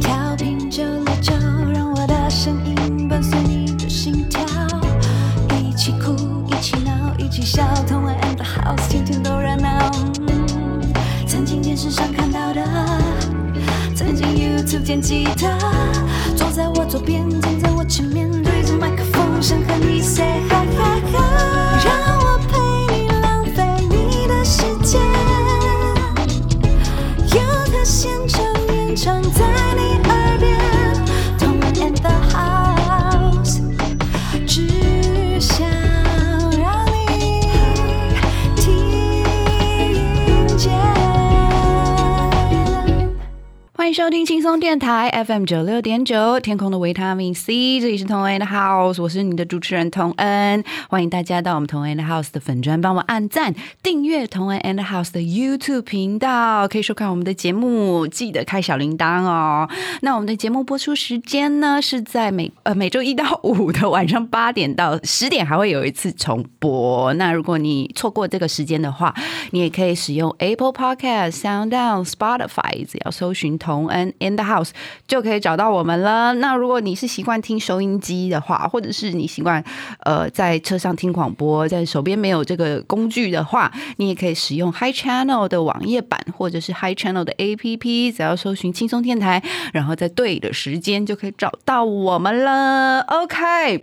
调频九六九，让我的声音伴随你的心跳，一起哭，一起闹，一起笑，同玩 and the house，天天都热闹。曾经电视上看到的，曾经 YouTube 见吉他，坐在我左边，欢迎收听轻松电台 FM 九六点九，天空的维他命 C，这里是同恩的 House，我是你的主持人童恩，欢迎大家到我们同恩的 House 的粉专，帮我按赞、订阅同恩 and House 的 YouTube 频道，可以收看我们的节目，记得开小铃铛哦。那我们的节目播出时间呢是在每呃每周一到五的晚上八点到十点，还会有一次重播。那如果你错过这个时间的话，你也可以使用 Apple Podcast、Sound On、Spotify，只要搜寻同同恩 in the house 就可以找到我们了。那如果你是习惯听收音机的话，或者是你习惯呃在车上听广播，在手边没有这个工具的话，你也可以使用 Hi Channel 的网页版，或者是 Hi Channel 的 APP，只要搜寻轻松电台，然后在对的时间就可以找到我们了。OK。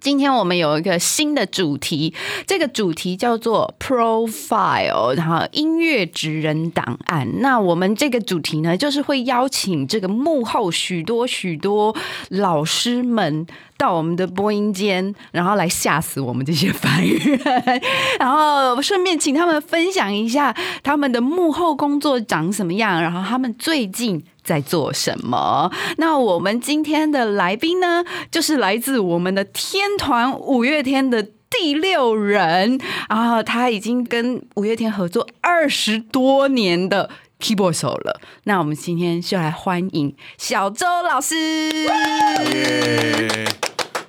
今天我们有一个新的主题，这个主题叫做 Profile，然后音乐职人档案。那我们这个主主题呢，就是会邀请这个幕后许多许多老师们。到我们的播音间，然后来吓死我们这些凡人，然后顺便请他们分享一下他们的幕后工作长什么样，然后他们最近在做什么。那我们今天的来宾呢，就是来自我们的天团五月天的。第六人，然后他已经跟五月天合作二十多年的 keyboard 手了。那我们今天就来欢迎小周老师。耶！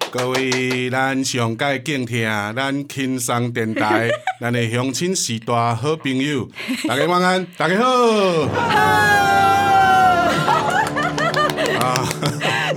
各位咱上届敬听咱轻松电台，咱的乡亲时代好朋友，大家晚安，大家好。啊，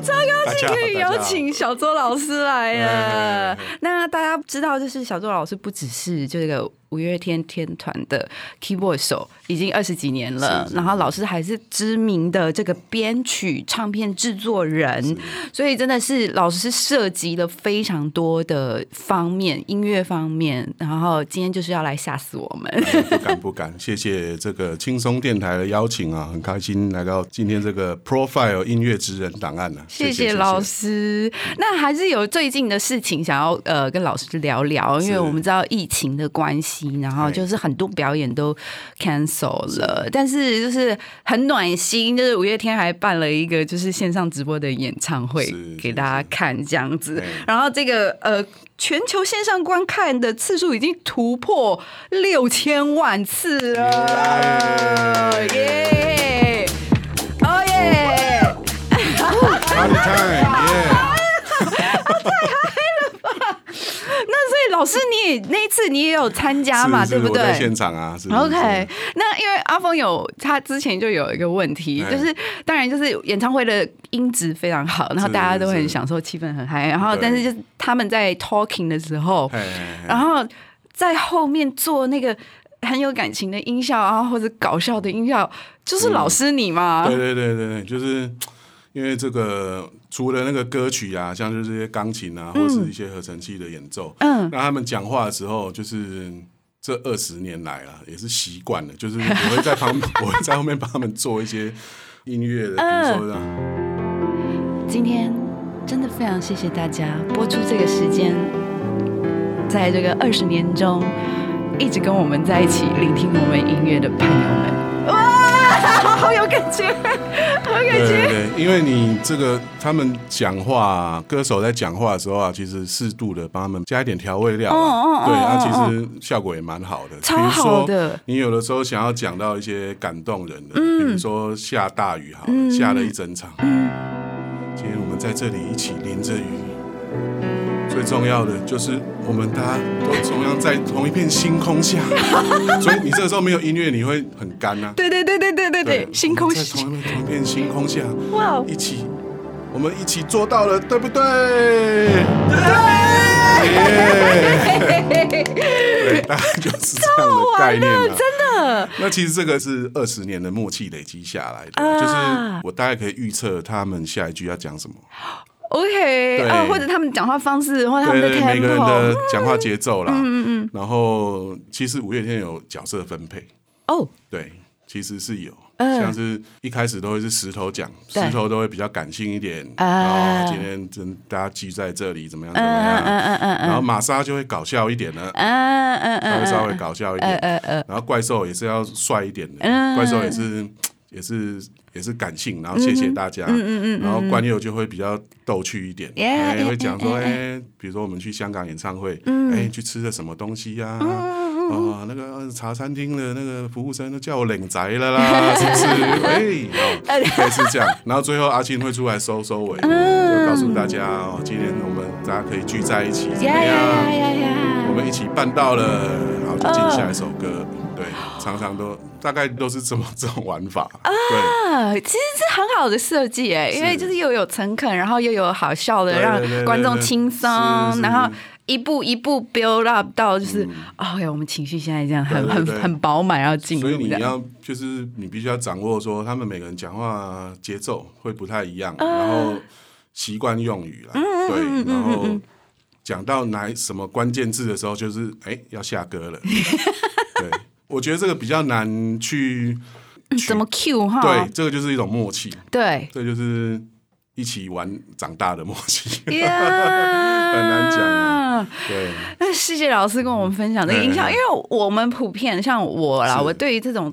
超高兴可以邀大家好请小周老师来了哎哎哎。那大家知道，就是小周老师不只是这个五月天天团的 keyboard 手，已经二十几年了。然后老师还是知名的这个编曲、唱片制作人，所以真的是老师涉及了非常多的方面，音乐方面。然后今天就是要来吓死我们。不敢不敢，谢谢这个轻松电台的邀请啊，很开心来到今天这个 Profile 音乐职人档案呢、啊。谢谢老师。那还是有最近的事情想要呃跟老师聊聊，因为我们知道疫情的关系，然后就是很多表演都 cancel 了，但是就是很暖心，就是五月天还办了一个就是线上直播的演唱会给大家看这样子，然后这个呃。全球线上观看的次数已经突破六千万次了，耶！哦耶！耶、那所以老师你也那一次你也有参加嘛，是是对不对？现场啊是是？OK，那因为阿峰有他之前就有一个问题，哎。就是当然就是演唱会的音质非常好，然后大家都很享受，气氛很嗨，然后但是就是他们在 talking 的时候，然后在后面做那个很有感情的音效啊，或者搞笑的音效，就是老师你嘛，对对对对对，就是因为这个除了那个歌曲啊，像是这些钢琴啊，或是一些合成器的演奏，嗯那他们讲话的时候，就是这二十年来啊，也是习惯了，就是我会在旁，我会在后面帮他们做一些音乐的，比如说让。今天真的非常谢谢大家播出这个时间，在这个二十年中，一直跟我们在一起聆听我们音乐的朋友们。哇，好有感觉，好有感对对觉。对，因为你这个他们讲话、啊，歌手在讲话的时候啊，其实适度的帮他们加一点调味料、啊，哦哦哦对，啊，哦其实效果也蛮好的。超好的比如说，你有的时候想要讲到一些感动人的，嗯。比如说下大雨好了，下了一整场，嗯今天我们在这里一起淋着雨，最最重要的就是我们大家都同样在同一片星空下，所以你这个时候没有音乐，你会很干呐、对对对对对对对，星空下在同一片同一片星空下，哇哦一起，我们一起做到了，对不对？对，对，大概就是这样的概念了。真的。那其实这个是二十年的默契累积下来的，啊就是我大概可以预测他们下一句要讲什么，OK 啊，或者他们讲话方式，或者他们的对每个人的讲话节奏啦。嗯嗯嗯。然后其实五月天有角色分配，哦，对，其实是有。嗯像是一开始都会是石头讲，石头都会比较感性一点啊啊。今天真大家聚在这里，怎么样怎么嗯样？嗯嗯嗯然后玛莎就会搞笑一点了，嗯嗯嗯他会稍微搞笑一点。嗯嗯，然后怪兽也是要帅一点的，嗯怪兽也是 也是也是感性，然后谢谢大家，嗯嗯然后关佑就会比较逗趣一点哎，会讲说，哎，比如说我们去香港演唱会，哎，去吃了什么东西呀？哦，那个茶餐厅的那个服务生都叫我冷宅了啦，是不是？哎，哦类似这样，然后最后阿庆会出来收收尾，就告诉大家哦，今天我们大家可以聚在一起，怎么样？我们一起办到了，然后就进下一首歌。对，常常都大概都是这么这种玩法。对，啊，其实是很好的设计哎，因为就是又有诚恳，然后又有好笑的，让观众轻松然后一步一步 build up 到就是，哦呀，我们情绪现在这样很很很饱满，要进入所以。你要就是你必须要掌握说，他们每个人讲话节奏会不太一样，然后习惯用语啦，对，然后讲到哪什么关键字的时候，就是哎要下歌了。对，我觉得这个比较难去怎么 Q 哈？对，这个就是一种默契，对这就是一起玩长大的默契。呀，很难讲啊对，那谢谢老师跟我们分享这个音效，嗯因为我们普遍像我啦，我对于这种。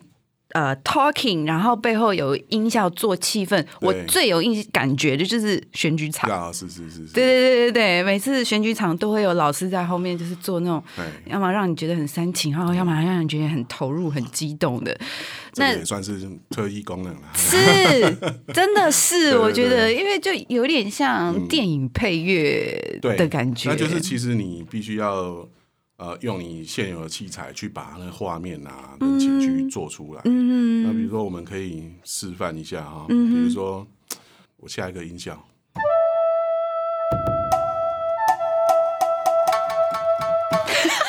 呃，talking，然后背后有音效做气氛，我最有印感觉的就是选举场。啊，是是是是，对对对对对，每次选举场都会有老师在后面，就是做那种，哎，要么让你觉得很煽情，然后要么让你觉得很投入、很激动的。那这也算是特异功能了。是，真的是，对我觉得，因为就有点像电影配乐的感觉，那就是其实你必须要呃用你现有的器材去把那个画面啊跟情绪做出来。嗯那比如说我们可以示范一下哈，比如说我下一个音效。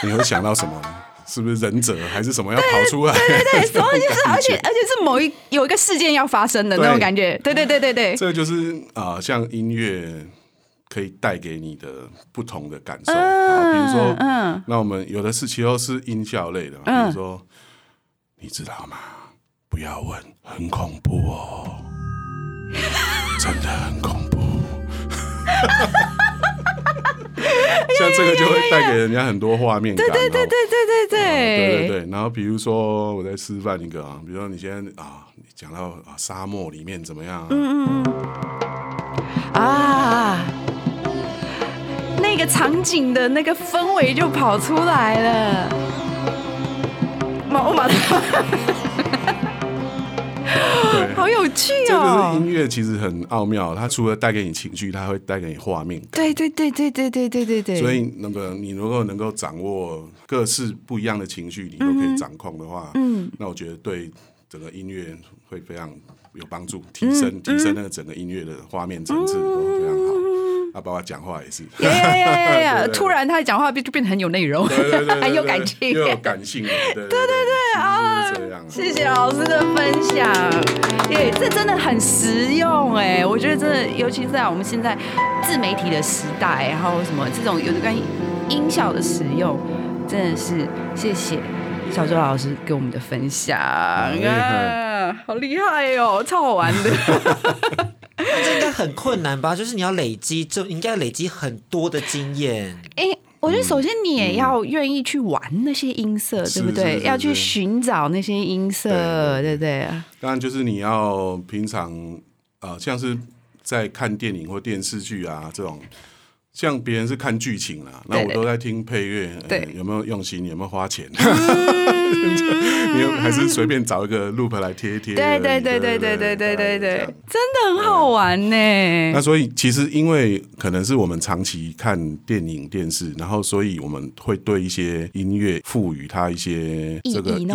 你会想到什么呢？是不是忍者还是什么要跑出来？对对对，所以就是，而且而且是某一有一个事件要发生的那种对感觉，对对对对对，这就是啊、呃像音乐可以带给你的不同的感受、嗯、比如说，嗯，那我们有的是其实是音效类的，嗯、比如说，你知道吗？不要问，很恐怖哦，真的很恐怖。像这个就会带给人家很多画面感，对对对对对对对对对然后比如说我在示范一个啊，比如说你现在啊，讲到啊沙漠里面怎么样、嗯嗯嗯。啊。个场景的那个氛围就跑出来了。马我马上，对，好有趣这个是哦！音乐，其实很奥妙。它除了带给你情绪，它会带给你画面感。对对对对对对对对对，所以那个你如果能够掌握各式不一样的情绪，你都可以掌控的话，嗯，那我觉得对整个音乐会非常有帮助，提嗯升提升那个整个音乐的画面层次都非常好。啊，包括讲话也是，突然他讲话变就变得很有内容，很有感情。又有感性，对对对对啊。谢谢老师的分享，耶，这真的很实用哎，我觉得真的，尤其是在我们现在自媒体的时代，然后什么这种有的关于音效的使用，真的是谢谢小周老师给我们的分享啊，好厉害哦，超好玩的。那这应该很困难吧？就是你要累积，就应该累积很多的经验。哎、我觉得首先你也要愿意去玩那些音色，对不对？是是是要去寻找那些音色，对对不对？当然，就是你要平常呃，像是在看电影或电视剧啊这种，像别人是看剧情啦，那我都在听配乐，有没有用心，有没有花钱？你有还是随便找一个 loop 来贴一贴？对对对对对对对对对真的很好玩呢那。所以其实因为可能是我们长期看电影电视，然后所以我们会对一些音乐赋予它一些这个意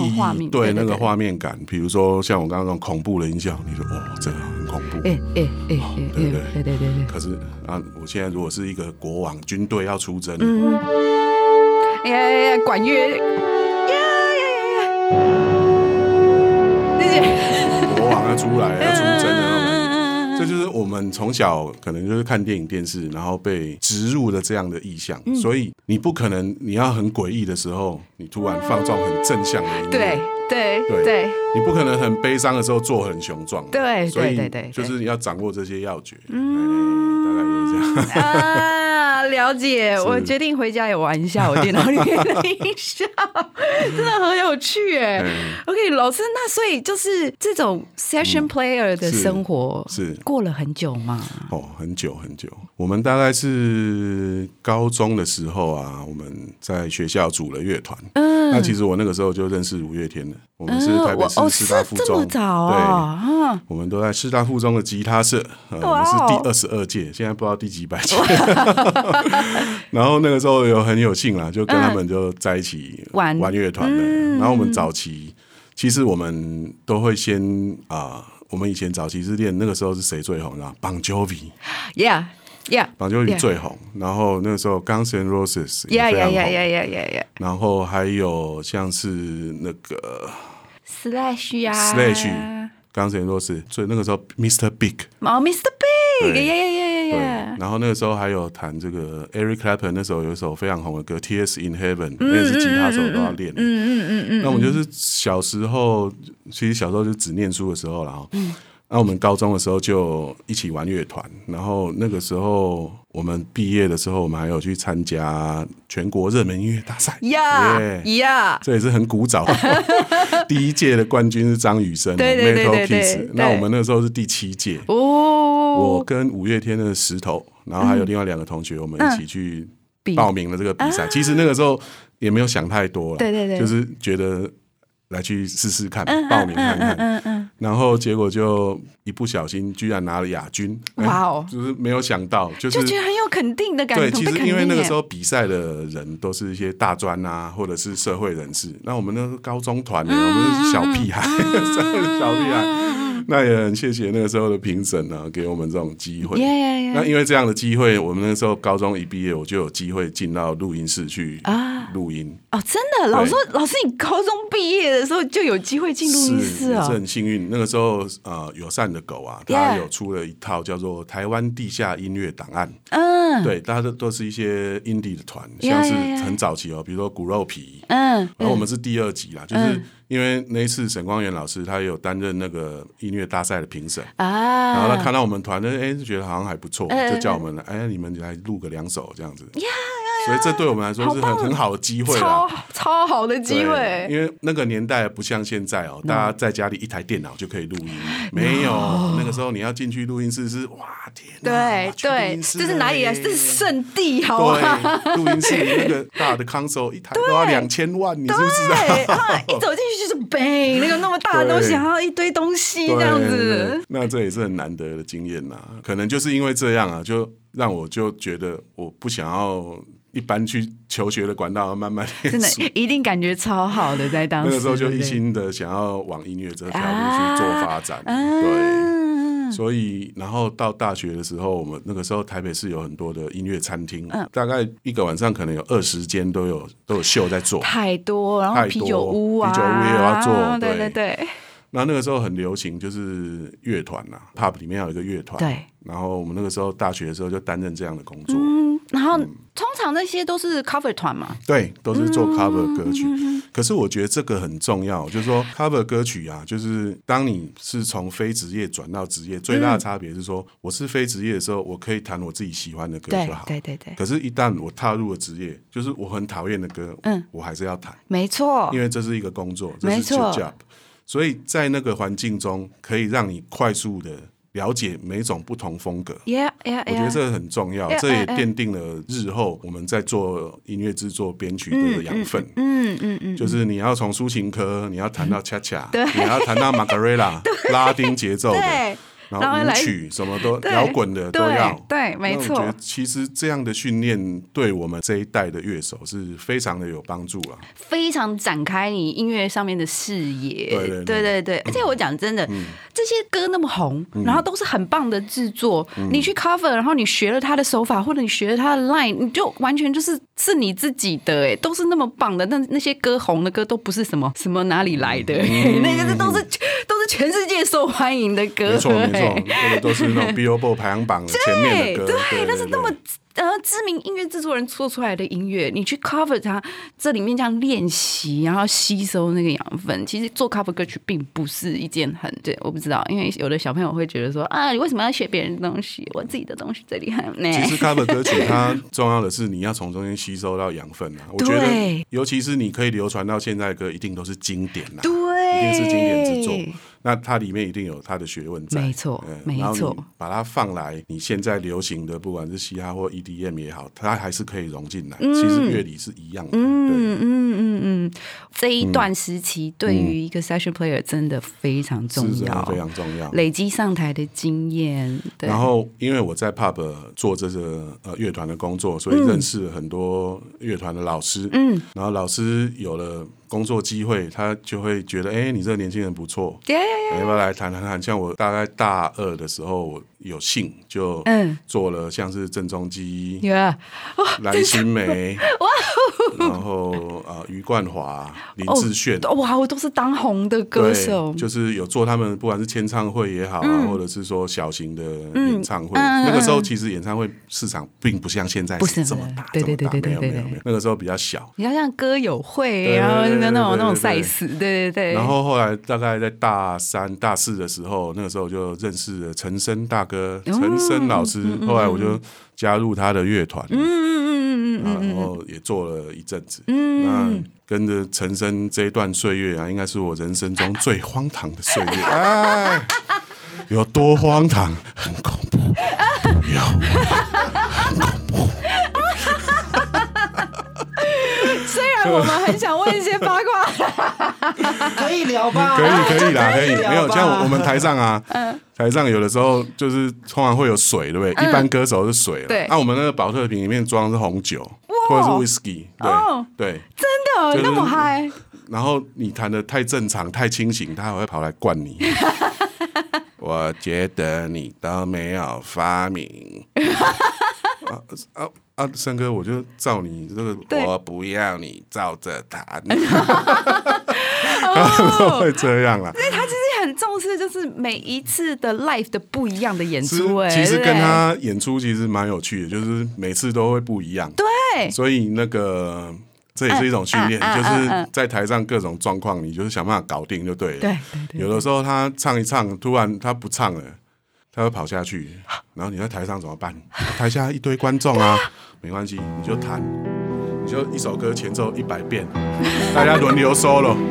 对那个画面感。比如说像我刚刚那种恐怖的音效，你说哦，这个很恐怖。哎哎哎哎对对对。对对对，可是啊，我现在如果是一个国王军队要出征，嗯。哎呀呀呀，管乐，呀呀呀呀，谢谢。国王要出来要出征的那种感觉。嗯这就是我们从小可能就是看电影电视，然后被植入的这样的意象，嗯。所以你不可能你要很诡异的时候，你突然放纵很正向的音乐，对对对对。你不可能很悲伤的时候做很雄壮，对所以对对对。就是要掌握这些要诀，嗯，大概就是这样。啊，了解。我决定回家也玩一下我电脑里面的音效，真的很有趣哎。嗯 OK，老师，那所以就是这种 session player 的生活是过了很久嘛？哦，很久很久，我们大概是高中的时候啊，我们在学校组了乐团。嗯，那其实我那个时候就认识五月天了，我们是台北市师大附这么中，早啊对，啊，我们都在师大附中的吉他社，呃、我哇们是哦第二十二届，现在不知道第几百届。然后那个时候有很有幸啦，就跟他们就在一起玩玩乐团的。嗯然后我们早期其实我们都会先啊、我们以前早期是练那个时候是谁最红啊？Bon Jovi，，Yeah Yeah Bon Jovi Yeah 最红。然后那个时候 Guns N' Roses 也 Yeah 非 Yeah 常 Yeah 红。Yeah Yeah Yeah 然后还有像是那个 Slash 呀，Slash，刚刚才说是，所以那个时候 Mr. Big，哦 Mr. Big，对，然后那个时候还有弹这个 Eric Clapton，那时候有一首非常红的歌《T.S. in Heaven》，那是吉他手都要练的。嗯嗯嗯嗯，那我们就是小时候，其实小时候就只念书的时候了哈。那我们高中的时候就一起玩乐团，然后那个时候我们毕业的时候，我们还有去参加全国热门音乐大赛。Yeah Yeah，这也是很古早，第一届的冠军是张雨生对对对 Metal 对对 Kids，对。那我们那个时候是第七届，我哦，跟五月天的石头，然后还有另外两个同学，我们一起去比报名了这个比赛。其实那个时候也没有想太多了，对对对。就是觉得来去试试看，报名看看。然后结果就一不小心居然拿了亚军，哎哇哦就是没有想到，就是就觉得很有肯定的感觉。对，其实因为那个时候比赛的人都是一些大专啊，或者是社会人士。那我们那个高中团呢，我们是小屁孩，小屁孩。那也很谢谢那个时候的评审呢，给我们这种机会。Yeah, yeah, 那因为这样的机会，我们那时候高中一毕业，我就有机会进到录音室去啊录音。哦，真的，老师，老师，你高中毕业的时候就有机会进录音室哦是。很幸运。那个时候，呃，友善的狗啊它有出了一套叫做《台湾地下音乐档案》。嗯对，大家都都是一些 indie 的团像是很早期哦，比如说骨肉皮，嗯，然后我们是第二集啦，就是因为那一次沈光元老师他有担任那个音乐大赛的评审，啊，然后他看到我们团的，哎，就觉得好像还不错，嗯就叫我们来，哎，你们来录个两首这样子，所以这对我们来说是很很好的机会超。超好的机对会，因为那个年代不像现在哦，大家在家里一台电脑就可以录音，没有那个时候你要进去录音室是哇天哪，对对，这是哪里来？嘞这是圣地，好吗？对，录音室那个大的 console 一台都要两千万，你知不知对，一走进去就是 bang，那个那么大的东西，对然后一堆东西对这样子，那这也是很难得的经验呐。可能就是因为这样啊，就让我就觉得我不想要一般去求学的管道，慢慢练真的。一定感觉超好的，在当时那个时候就一心的想要往音乐这条路去做发展，对。嗯，所以，然后到大学的时候，我们那个时候台北市有很多的音乐餐厅，嗯大概一个晚上可能有二十间都有都有秀在做。太多，然后啤酒屋啊，啤酒屋也有要做对对对对然后那个时候很流行，就是乐团呐，pub 里面有一个乐团。对。然后我们那个时候大学的时候就担任这样的工作，嗯，然后通常那些都是 cover 团嘛，对，都是做 cover 歌曲。嗯可是我觉得这个很重要，就是说 cover 歌曲啊，就是当你是从非职业转到职业，最大的差别是说，我是非职业的时候，我可以弹我自己喜欢的歌就好。对对对，可是，一旦我踏入了职业，就是我很讨厌的歌，嗯我还是要弹。没错。因，为这是一个工作，这是没错。job，所以在那个环境中可以让你快速的了解每种不同风格。Yeah, yeah, 我觉得.这个很重要这也奠定了日后我们在做音乐制作、编曲的养分。嗯嗯嗯，就是你要从抒情科，你要谈到恰恰，你要谈到玛格瑞拉 拉丁节奏的，对，然后舞曲什么都摇滚的都要。对对没错。我觉得其实这样的训练对我们这一代的乐手是非常的有帮助啊。非常展开你音乐上面的视野。对对对。而且我讲真的，这些歌那么红，然后都是很棒的制作，嗯。你去 cover，然后你学了他的手法，或者你学了他的 line，你就完全就是是你自己的，哎，都是那么棒的。那那些歌红的歌都不是什么什么哪里来的，那个是都是都是全世界受欢迎的歌，嗯没错没错，哎那个都是那种 Billboard 排行榜前面的歌。对，对，但是那么呃知名音乐制作人做出来的音乐，你去 cover 它，这里面这样练习，然后吸收那个养分，其实做 cover 歌曲并不是一件很对，我不知道，因为有的小朋友会觉得说啊，你为什么要学别人的东西？我自己的东西最厉害呢。其实 cover 歌曲它重要的是你要从中间吸收到养分啊。我觉得，尤其是你可以流传到现在的歌，一定都是经典啦。对，一定是经典之作。那它里面一定有它的学问在，没错嗯没错把它放来，你现在流行的，不管是嘻哈或 EDM 也好，它还是可以融进来。其实乐理是一样的，嗯嗯嗯嗯，这一段时期对于一个 session player 真的非常重要，非常重要。累积上台的经验。对，然后，因为我在 pub 做这个呃乐团的工作，所以认识了很多乐团的老师。嗯，然后老师有了工作机会，他就会觉得，哎，你这个年轻人不错，对要不要来谈谈谈？像我大概大二的时候，我有幸就嗯。做了像是郑中基、，Yeah，蓝心湄，然后呃余冠华、林志炫。哦哇，我都是当红的歌手。对，，就是有做他们不管是签唱会也好啊，或者是说小型的演唱会。嗯嗯那个时候其实演唱会市场并不像现在不是这么大，对对这么大对对对有没有没有，那个时候比较小。你要像歌友会，对然后对对那种那种赛事，对对对。然后后来大概在大三、大四的时候，那个时候就认识了陈升大陈升老师。后来我就加入他的乐团，嗯嗯嗯嗯嗯然后也做了一阵子。那跟着陈升这一段岁月啊，应该是我人生中最荒唐的岁月。哎，有多荒唐？很恐怖。不要，我们很想问一些八卦，可以聊吧？可以可以啦，可以。聊没有像我们台上啊，嗯台上有的时候就是通常会有水，对不对？一般歌手是水，对那我们那个保特瓶里面装的是红酒或者是 whisky，哦对对。真的那么嗨，然后你弹的太正常、太清醒，他还会跑来灌你。我觉得你都没有发明。啊啊啊！森哥，我就照你这个，我不要你照着弹，哦 会这样啦。因为他其实很重视，就是每一次的 life 的不一样的演是出，哎，其实跟他演出其实蛮有趣的，就是每次都会不一样。对所以那个这也是一种训练，就是嗯在台上各种状况，你就是想办法搞定就对了。对对对有的时候他唱一唱，突然他不唱了，他会跑下去，然后你在台上怎么办？台下一堆观众啊，没关系，你就弹，你就一首歌前奏一百遍，大家轮流 solo。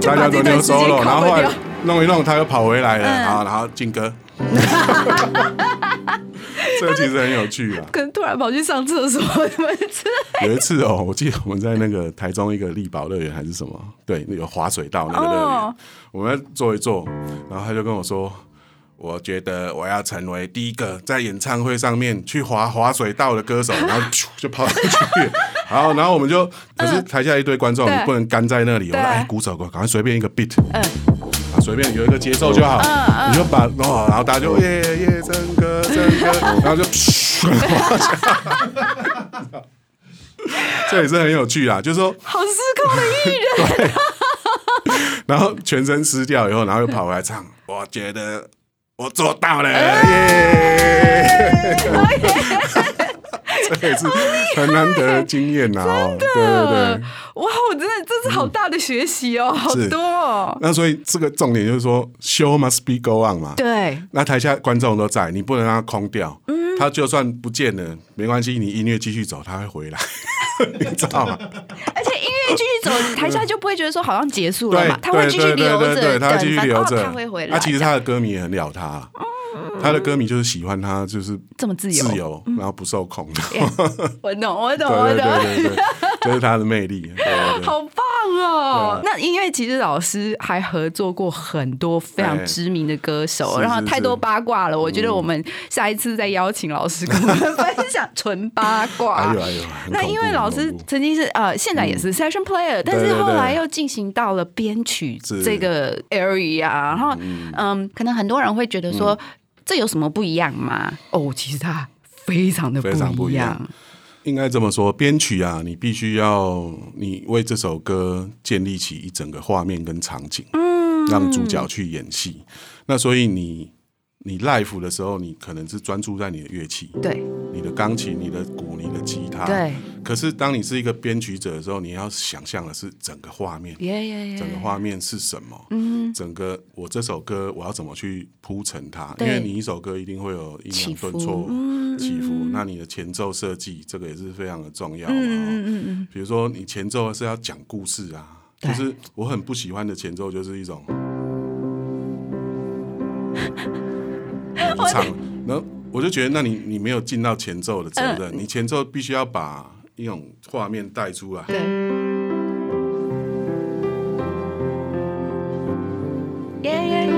大家轮流 solo，然后后来弄一弄，他又跑回来了，嗯好，然后进歌。这个其实很有趣啊！可能突然跑去上厕所什么之类。有一次哦，我记得我们在那个台中一个力宝乐园还是什么，对，有滑水道那个乐园，哦我们坐一坐，然后他就跟我说。我觉得我要成为第一个在演唱会上面去滑滑水道的歌手，然后就跑上去，然后然后我们就，可是台下一堆观众，对你不能干在那里。我说对哎，鼓手，赶快随便一个 beat，随便有一个节奏就好，你就把哦，然后大家就耶耶真歌真歌，然后就 这也是很有趣啊，就是说，好失控的艺人，然后全身湿掉以后，然后又跑回来唱，我觉得我做到了，哎。耶！这也是很难得的经验呐，哦，对对对。哇，我真的这是好大的学习哦，好多哦。那所以这个重点就是说，show must be go on 嘛。对，那台下观众都在，你不能让他空掉。嗯他就算不见了，没关系，你音乐继续走，他会回来。你知道吗？而且音乐继续走，台下就不会觉得说好像结束了嘛，他会继续留着他等继续留着，他会回来。那其实他的歌迷也很了他，他的歌迷就是喜欢他，就是这么自由，自由，然后不受控。的。我懂，我懂，我懂。对对对，这是他的魅力。好棒哦！那因为其实老师还合作过很多非常知名的歌手，然后太多八卦了。我觉得我们下一次再邀请老师跟我们 分享纯八卦。哎呦哎呦，那因为老师曾经是呃，现在也是 session player，、但是后来又进行到了编曲是。这个 area，然后嗯可能很多人会觉得说、嗯这有什么不一样吗？哦，其实它非常的非常不一样样。应该这么说，编曲啊，你必须要你为这首歌建立起一整个画面跟场景，嗯，让主角去演戏。那所以你你 live 的时候，你可能是专注在你的乐器，对你的钢琴、你的鼓、你的吉他，对，可是当你是一个编曲者的时候，你要想象的是整个画面，整个画面是什么？嗯，整个我这首歌我要怎么去铺陈它？因对为你一首歌一定会有阴起伏阳顿挫、嗯起伏，那你的前奏设计这个也是非常的重要嘛。嗯嗯嗯嗯，比如说你前奏是要讲故事啊，就是我很不喜欢的前奏就是一种 你唱，然后我就觉得那你你没有尽到前奏的责任，你前奏必须要把一种画面带出来。对。耶耶耶！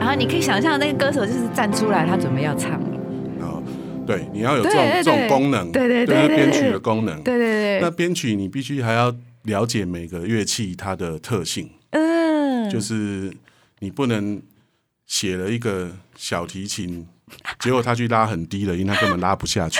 然后你可以想象那个歌手就是站出来，他准备要唱了。然后对，你要有这对对种这种功能，对对对编曲的功能。对对对，那编曲你必须还要了解每个乐器它的特性，嗯，就是你不能写了一个小提琴，结果他去拉很低的音，他根本拉不下去。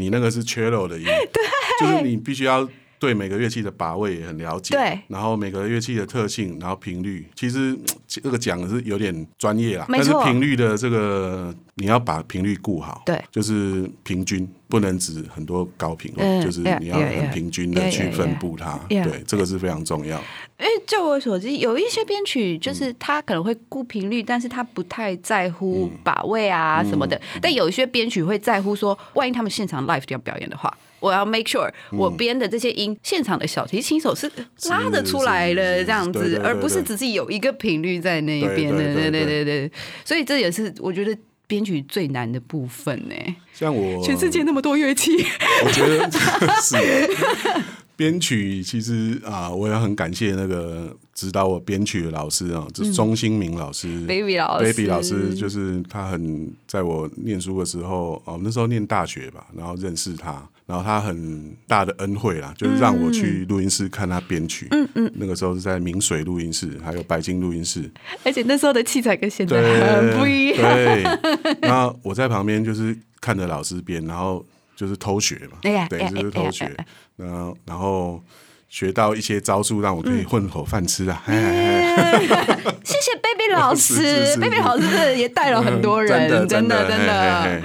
你那个是 cello 的音，就是你必须要对每个乐器的把位也很了解，对然后每个乐器的特性，然后频率，其实嗯 这个讲的是有点专业啦，但是频率的这个你要把频率顾好，对就是平均，不能指很多高频就是你要很.平均的去分布它.对，这个是非常重要。因为就我所知，有一些编曲就是他可能会顾频率，但是他不太在乎把位啊什么的。但有一些编曲会在乎说，万一他们现场 live 要表演的话。我要 make sure 我编的这些音，现场的小提琴手是拉得出来的，是是这样子，而不是只是有一个频率在那边的。对对对对对对，所以这也是我觉得编曲最难的部分呢。像我全世界那么多乐器，我觉得 是 编曲，其实啊，我也很感谢那个指导我编曲的老师啊，就是钟兴明老师、Baby 老师 Baby 老师，就是他很在我念书的时候，哦，那时候念大学吧，然后认识他，然后他很大的恩惠啦，就是让我去录音室看他编曲。嗯嗯，那个时候是在明水录音室，还有白金录音室。而且那时候的器材跟现在，很不一样。对，然后我在旁边就是看着老师编，然后就是偷学嘛，对，就是偷学。哎呀哎呀，然后然后学到一些招数，让我嗯可以混口饭吃啊。谢谢 Baby 老师 是是是，Baby 老师也带了很多人，真 真的嘿真的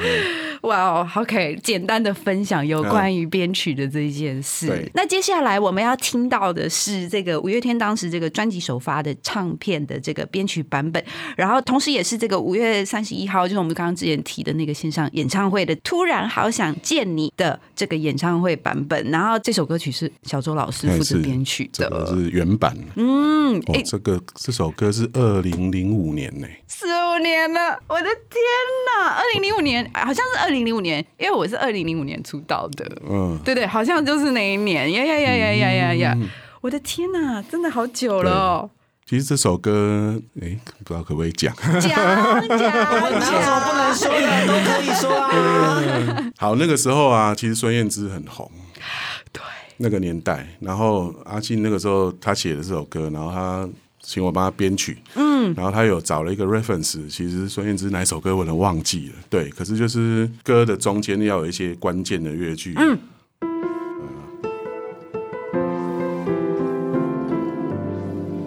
嘿哇哦，OK，简单的分享有关于编曲的这一件事。对那接下来我们要听到的是这个五月天当时这个专辑首发的唱片的这个编曲版本，然后同时也是这个五月三十一号，就是我们刚刚之前提的那个线上演唱会的《突然好想见你》的这个演唱会版本。然后这首歌曲是小周老师负责编曲这个的，是原版。嗯，哦哎，，这个这首歌是二零零五年呢。四五年了，我的天哪！二零零五年好像是二零零五年，因为我是二零零五年出道的，嗯，对对，好像就是那一年，呀呀呀呀呀呀呀！我的天哪，真的好久了哦！其实这首歌，哎，不知道可不可以讲。讲讲哪有什么不能说的，都可以说啊。好，那个时候啊，其实孙燕姿很红，对，那个年代。然后阿信那个时候他写的这首歌，然后他请我帮他编曲，嗯，然后他有找了一个 reference，其实孙燕姿哪一首歌我能忘记了，对，可是就是歌的中间要有一些关键的乐句，嗯。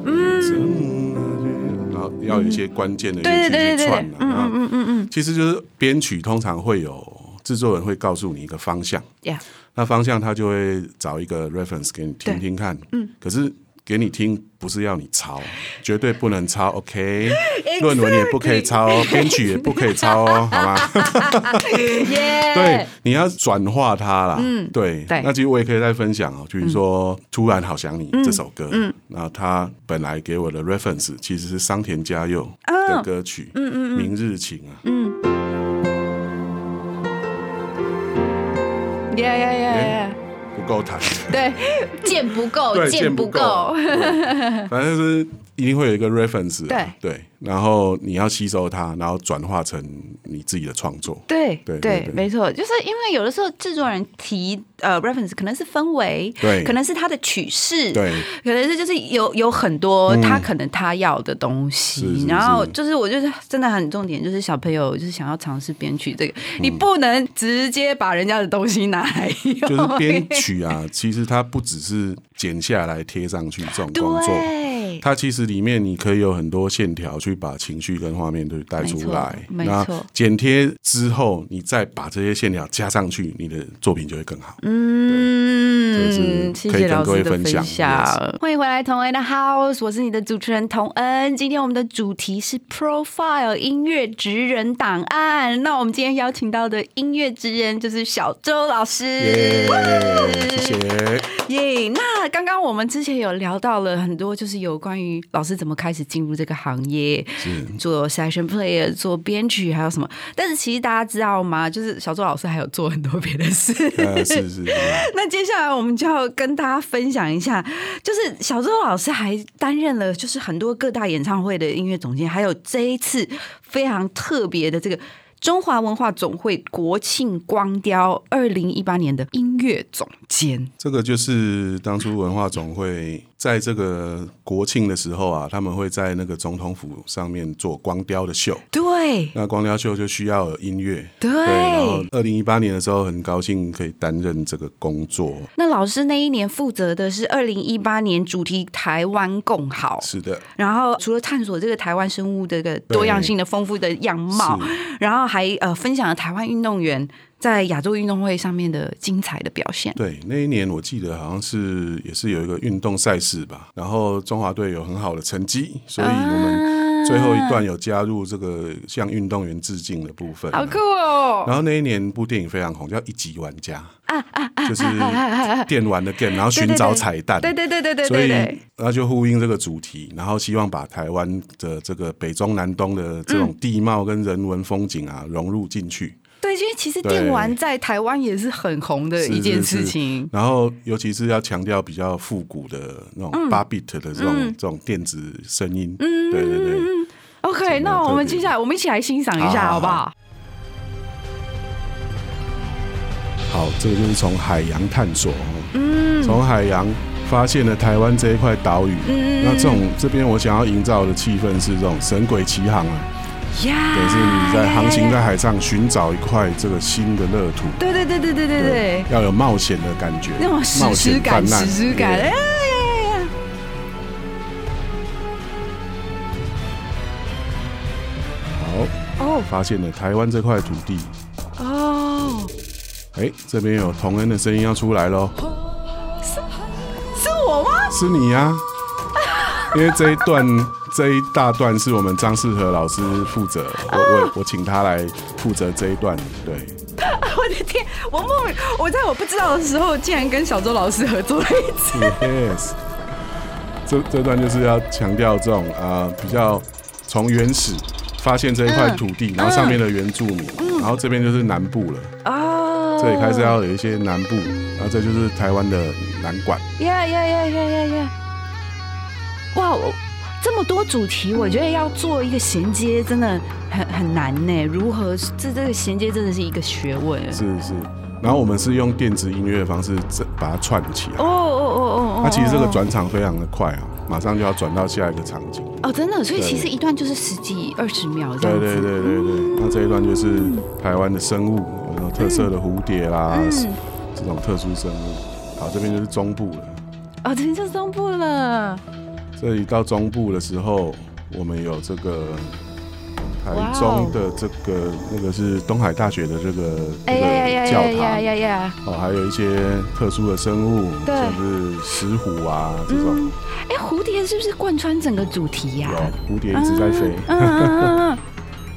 嗯，然后要有一些关键的乐对句去串嗯嗯嗯嗯，其实就是编曲通常会有制作人会告诉你一个方向，呀，那方向他就会找一个 reference 给你听听看。嗯，可是给你听，不是要你抄，绝对不能抄，OK？论文也不可以抄哦，编曲也不可以抄哦，好吗？耶，对，你要转化它啦。嗯，对。对。那其实我也可以再分享哦，比如说《突然好想你》这首歌，嗯，那他本来给我的 reference 其实是桑田佳佑的歌曲，嗯嗯明日情》啊，嗯，耶耶耶耶，不够弹，对，见不够，对，剑不够，对。反正是一定会有一个 reference，啊对。对，然后你要吸收它，然后转化成你自己的创作，对对对对没错，就是因为有的时候制作人提呃 reference 可能是氛围，对。可能是他的曲式，对，可能是就是有有很多他可能他要的东西，然后就是我就是真的很重点，就是小朋友就是想要尝试编曲这个，嗯。你不能直接把人家的东西拿来用，就是编曲啊，其实它不只是剪下来贴上去这种工作。对，它其实里面你可以有很多线条去把情绪跟画面都带出来，没错剪贴之后，你再把这些线条加上去，你的作品就会更好。嗯，谢谢老师的分享享。欢迎回来，同恩的 House，我是你的主持人童恩。今天我们的主题是 Profile 音乐职人档案。那我们今天邀请到的音乐职人就是小周老师。耶，谢谢。耶那刚刚我们之前有聊到了很多，就是有关于老师怎么开始进入这个行业，是做 session player、做编曲，还有什么？但是其实大家知道吗？就是小周老师还有做很多别的事。呃，是是是，那接下来我们就要跟大家分享一下，就是小周老师还担任了就是很多各大演唱会的音乐总监，还有这一次非常特别的这个中华文化总会国庆光雕二零一八年的音乐总监。这个就是当初文化总会在这个国庆的时候啊，他们会在那个总统府上面做光雕的秀。对那光雕秀就需要有音乐，对然后二零一八年的时候，很高兴可以担任这个工作。那老师那一年负责的是二零一八年主题台湾共好。是的，然后除了探索这个台湾生物这个多样性的丰富的样貌，然后还呃分享了台湾运动员在亚洲运动会上面的精彩的表现。对，那一年我记得好像是也是有一个运动赛事吧，然后中华队有很好的成绩，所以我们最后一段有加入这个向运动员致敬的部分。好酷哦！然后那一年部电影非常红，叫《一级玩家》，就是电玩的 game，然后寻找彩蛋。对对对对对所以然后就呼应这个主题，然后希望把台湾的这个北中南东的这种地貌跟人文风景啊融入进去。对，因为其实对电玩在台湾也是很红的一件是是事情。然后尤其是要强调比较复古的那嗯种八 bit 的这种、这种电子声音。嗯，对对对。OK，那我们接下来我们一起来欣赏一下，好好不好？好，这个就是从海洋探索哦，嗯，从海洋发现了台湾这一块岛屿。嗯那这种这边我想要营造的气氛是这种神鬼奇航啊，呀也是你在航行在海上寻找一块这个新的乐土。对对对对对对对，要有冒险的感觉，那种史冒诗感，险泛滥史诗感，对哎呀呀呀！好，哦发现了台湾这块土地。哦，哎，这边有同恩的声音要出来喽，是我吗？是你呀、因为这一段这一大段是我们张世和老师负责，我我我请他来负责这一段，对，我的天，我莫名我在我不知道的时候，竟然跟小周老师合作了一次。yes，这这段就是要强调这种啊、呃比较从原始发现这一块土地，然后上面的原住民，然后这边就是南部了，哦，这里开始要有一些南部，然后这就是台湾的南管，呀呀呀呀呀呀！哇，我这么多主题，我觉得要做一个衔接，真的很很难呢。如何这这个衔接真的是一个学问。是是，然后我们是用电子音乐的方式这把它串起来哦。哦哦哦，那其实这个哦转场非常的快啊，马上就要转到下一个场景。哦，真的，所以其实一段就是十几二十秒这对样子。对对对对，那这一段就是台湾的生物，有那种特色的蝴蝶啦，嗯这种特殊生物。好，这边就是中部了。哦，这就中部了。这里到中部的时候，我们有这个台中的这个那个是东海大学的这个这个教呀呀堂呀呀！哦，还有一些特殊的生物，对像是石虎啊这种嗯，哎，蝴蝶是不是贯穿整个主题呀？有蝴蝶一直在飞。嗯嗯嗯嗯嗯。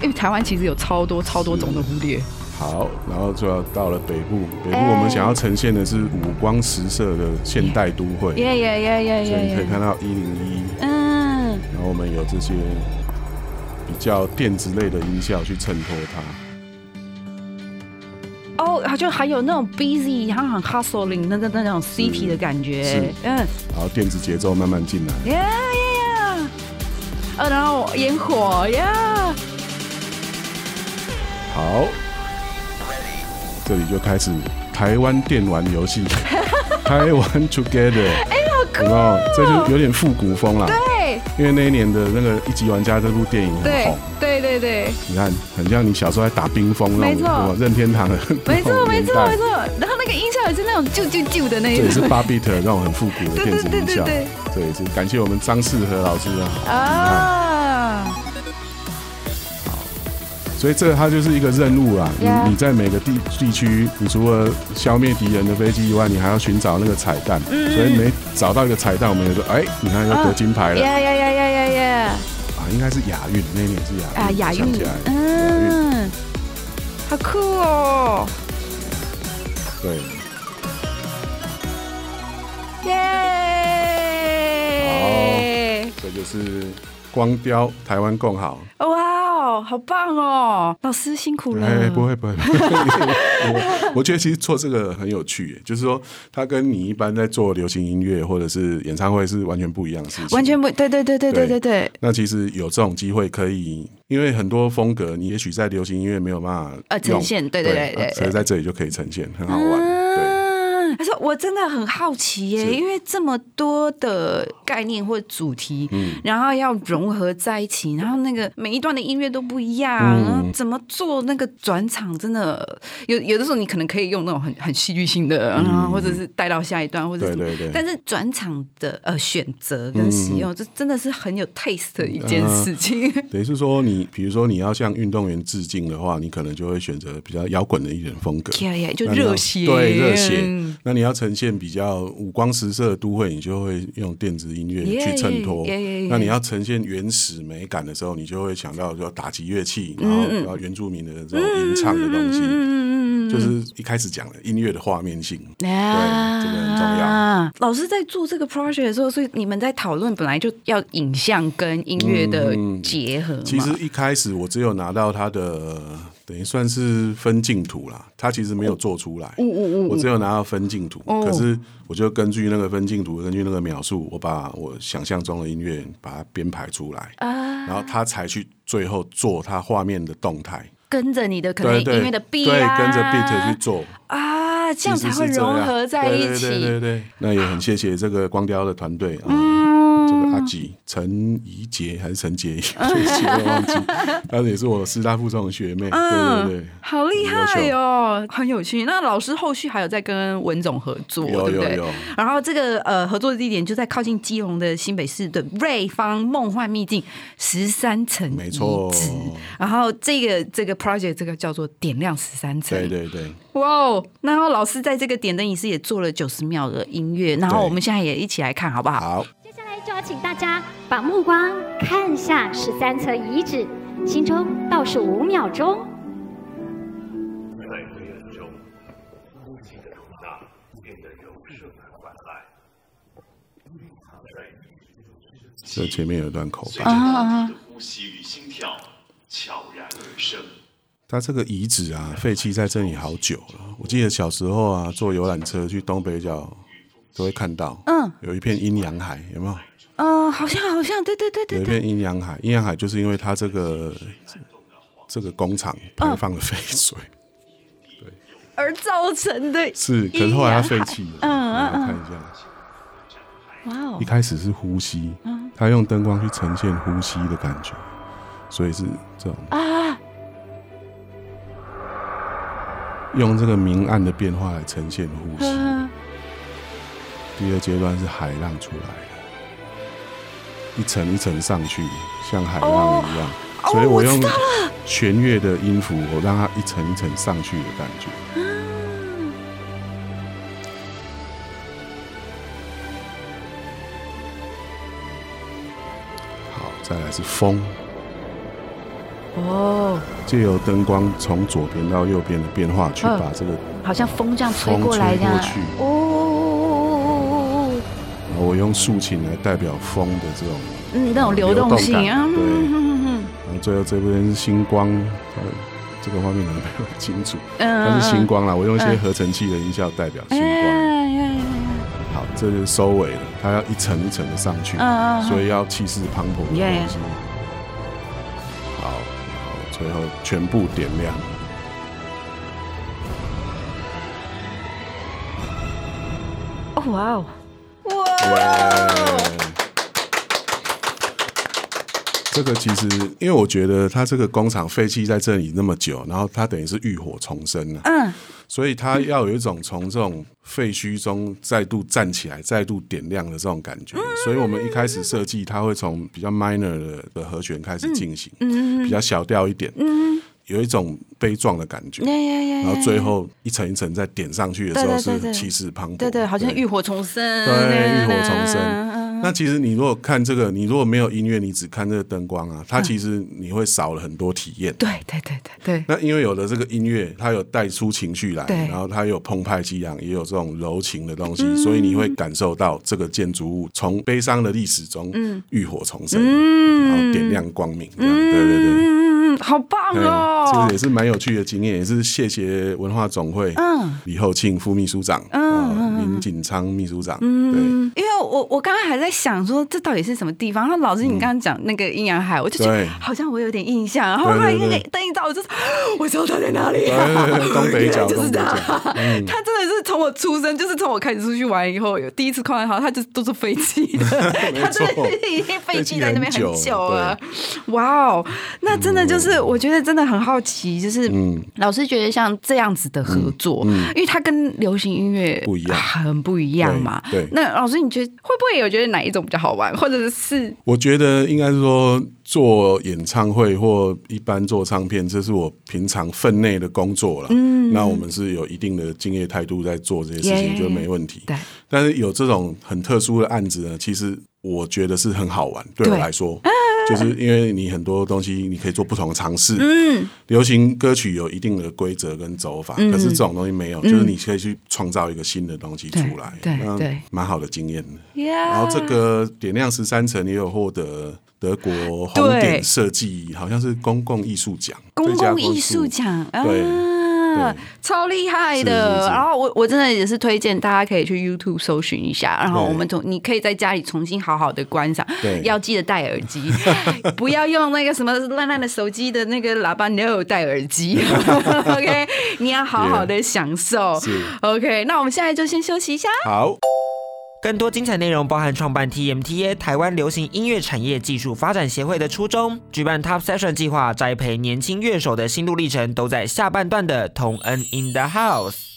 因为台湾其实有超多超多种的蝴蝶，好，然后就要到了北部，北部哎我们想要呈现的是五光十色的现代都会，耶耶耶耶耶所以你可以！看到一零一，嗯，然后我们有这些比较电子类的音效去衬托它。哦，就还有那种 busy，然后很 hustling 那那那种 city 的感觉。是，嗯，然后电子节奏慢慢进来，耶耶耶，呃，然后烟火呀，好，这里就开始台湾电玩游戏，台湾 Together，哎，好酷、有没有？这就有点复古风啦，对。因为那一年的那个《一级玩家》这部电影很对红。对对对，你看，很像你小时候在打冰封那没错。种任天堂的没错 没错没错，然后那个音效也是那种啾啾啾的那一种，这也是八 bit 那种很复古的电子音效。对对对。对对，这也是感谢我们张世和老师啊。啊，所以这个它就是一个任务啦，你 Yeah 你在每个地地区，你除了消灭敌人的飞机以外，你还要寻找那个彩蛋。嗯所以每找到一个彩蛋，我们就说，哎，你看要得金牌了呀呀呀呀呀呀！啊，应该是亚运，那一年是亚运啊，亚运，嗯，好酷哦，对，耶！这就是光雕台湾共好。哇哦，好棒哦，老师辛苦了。哎，不会不会，我我觉得其实做这个很有趣耶，就是说它跟你一般在做流行音乐或者是演唱会是完全不一样的事情，完全不对，对对对对对对，那其实有这种机会可以，因为很多风格你也许在流行音乐没有办法呃呈现对对对所以在这里就可以呈现，很好玩。嗯，可是我真的很好奇耶，是。因为这么多的概念或主题，嗯。然后要融合在一起，然后那个每一段的音乐都不一样，嗯。然后怎么做那个转场，真的有有的时候你可能可以用那种很很戏剧性的，然后或者是带到下一段，或者是嗯对对对。但是转场的呃选择跟使用，这真的是很有 taste 的一件事情。等于是说你，比如说你要向运动员致敬的话，你可能就会选择比较摇滚的一点风格。就热血，对热血。嗯。那你要呈现比较五光十色的都会，你就会用电子音乐去衬托 Yeah, yeah, yeah, yeah.。那你要呈现原始美感的时候，你就会想到说打击乐器，然后然后原住民的这种吟唱的东西，嗯就是一开始讲的音乐的画面性。啊，对这个很重要。老师在做这个 project 的时候，所以你们在讨论本来就要影像跟音乐的结合嘛。其实一开始我只有拿到他的等于算是分镜图啦，他其实没有做出来。我只有拿到分镜图，哦可是我就根据那个分镜图，根据那个描述，我把我想象中的音乐把它编排出来，啊，然后他才去最后做他画面的动态。跟着你的可能音乐的 beat 对，啊跟着 beat 去做，啊，这样才会融合在一对对对对起。对，那也很谢谢这个光雕的团队啊。嗯这个阿吉陈怡杰还是陈洁仪，对不起，我忘记，她也是我师大附中的学妹，对对对。好厉害哦，很有趣。那老师后续还有在跟文总合作，有对不对有有？然后这个呃合作的地点就在靠近基隆的新北市的瑞芳梦幻秘境十三层没错然后这个这个 project 这个叫做点亮十三层，对对对，哇哦！然后老师在这个点灯仪式也做了九十秒的音乐，然后我们现在也一起来看好不好？好，接下来就要请大家把目光看向十三层遗址，心中倒数五秒钟。在黑暗中，母亲的容纳变得柔顺而缓慢。这前面有一段口随白着大地的呼吸与心跳悄然而生。它这个遗址啊，废弃在这里好久了。我记得小时候啊，坐游览车去东北角都会看到，嗯。有一片阴阳海，有没有？嗯、好像好像，对对对对。对，有一片阴阳海，阴阳海就是因为它这个这个工厂排放的废水，对而造成的是，可是后来它废弃了。嗯嗯嗯，看一下，哇哦。一，开始是呼吸，它用灯光去呈现呼吸的感觉，所以是这种啊，用这个明暗的变化来呈现呼吸。嗯 第二阶段是海浪出来了，一层一层上去，像海浪一样。所以我用弦乐的音符，我让它一层一层上去的感觉。好，再来是风，哦，借由灯光从左边到右边的变化，去嗯。把这个，好像风这样吹风过来这样。哦，然后我用竖琴来代表风的这种，嗯，那种流动性。啊，对。然后最后这边是星光，呃，这个画面可能没有很清楚，嗯它是星光啦，我用一些嗯。合成器的音效代表星哎光。好，这就是收尾了，它要一层一层的上去，所以要气势磅礴的 Yeah 东西。好，最后全部点亮。哦哇哦，哇这个其实，因为我觉得它这个工厂废弃在这里那么久，然后它等于是浴火重生了、嗯，所以它要有一种从这种废墟中再度站起来、再度点亮的这种感觉。所以我们一开始设计，它会从比较 minor 的的和弦开始进行，比较小调一点，有一种悲壮的感觉。然后最后一层一层再点上去的时候是气势磅礴，对对，好像浴火重生，对，浴火重生。嗯那其实你如果看这个，你如果没有音乐，你只看这个灯光啊，它其实你会少了很多体验。对对对对对，那因为有了这个音乐，它有带出情绪来，然后它有澎湃激昂，也有这种柔情的东西，嗯。所以你会感受到这个建筑物从悲伤的历史中嗯。浴火重生，然后点亮光明，这样，对对对。嗯，好棒哦。这个哦也，是蛮有趣的经验，也是谢谢文化总会，嗯。李厚庆副秘书长，嗯，林锦昌秘书长，对，嗯，因为我我刚刚还在想说这到底是什么地方，然后老师你刚刚讲那个阴阳海，我就觉得好像我有点印象，然后后来那个灯一照，我就说我知道他在哪里。东北角，就是他。他真的是从我出生，就是从我开始出去玩以后，有第一次看到他，他就都是飞机的，他真的是已经飞机在那边很久了。哇哦，那真的就是，我觉得真的很好奇，就是嗯。老师觉得像这样子的合作，因为它跟流行音乐不一样。很不一样嘛。对对。那老师你觉得会不会有觉得哪一种比较好玩，或者是我觉得应该是说做演唱会或一般做唱片，这是我平常分内的工作了。嗯，那我们是有一定的敬业态度在做这些事情就没问题。对。但是有这种很特殊的案子呢，其实我觉得是很好玩，对我对。来说，就是因为你很多东西你可以做不同的尝试。嗯，流行歌曲有一定的规则跟走法，可是这种东西没有，就是你可以去创造一个新的东西出来，对蛮好的经验？然后这个点亮十三层也有获得德国红点设计，好像是公共艺术奖，公共艺术奖，对。啊对，超厉害的。是是是然后我我真的也是推荐大家可以去 YouTube 搜寻一下，然后我们从你可以在家里重新好好的观赏对，要记得戴耳机，不要用那个什么烂烂的手机的那个喇叭，no，戴耳机，OK，你要好好的享受是，OK。那我们现在就先休息一下。好。更多精彩内容包含创办 TMTA 台湾流行音乐产业技术发展协会的初衷，举办 Top Session 计划，栽培年轻乐手的心路历程，都在下半段的同恩 in the house。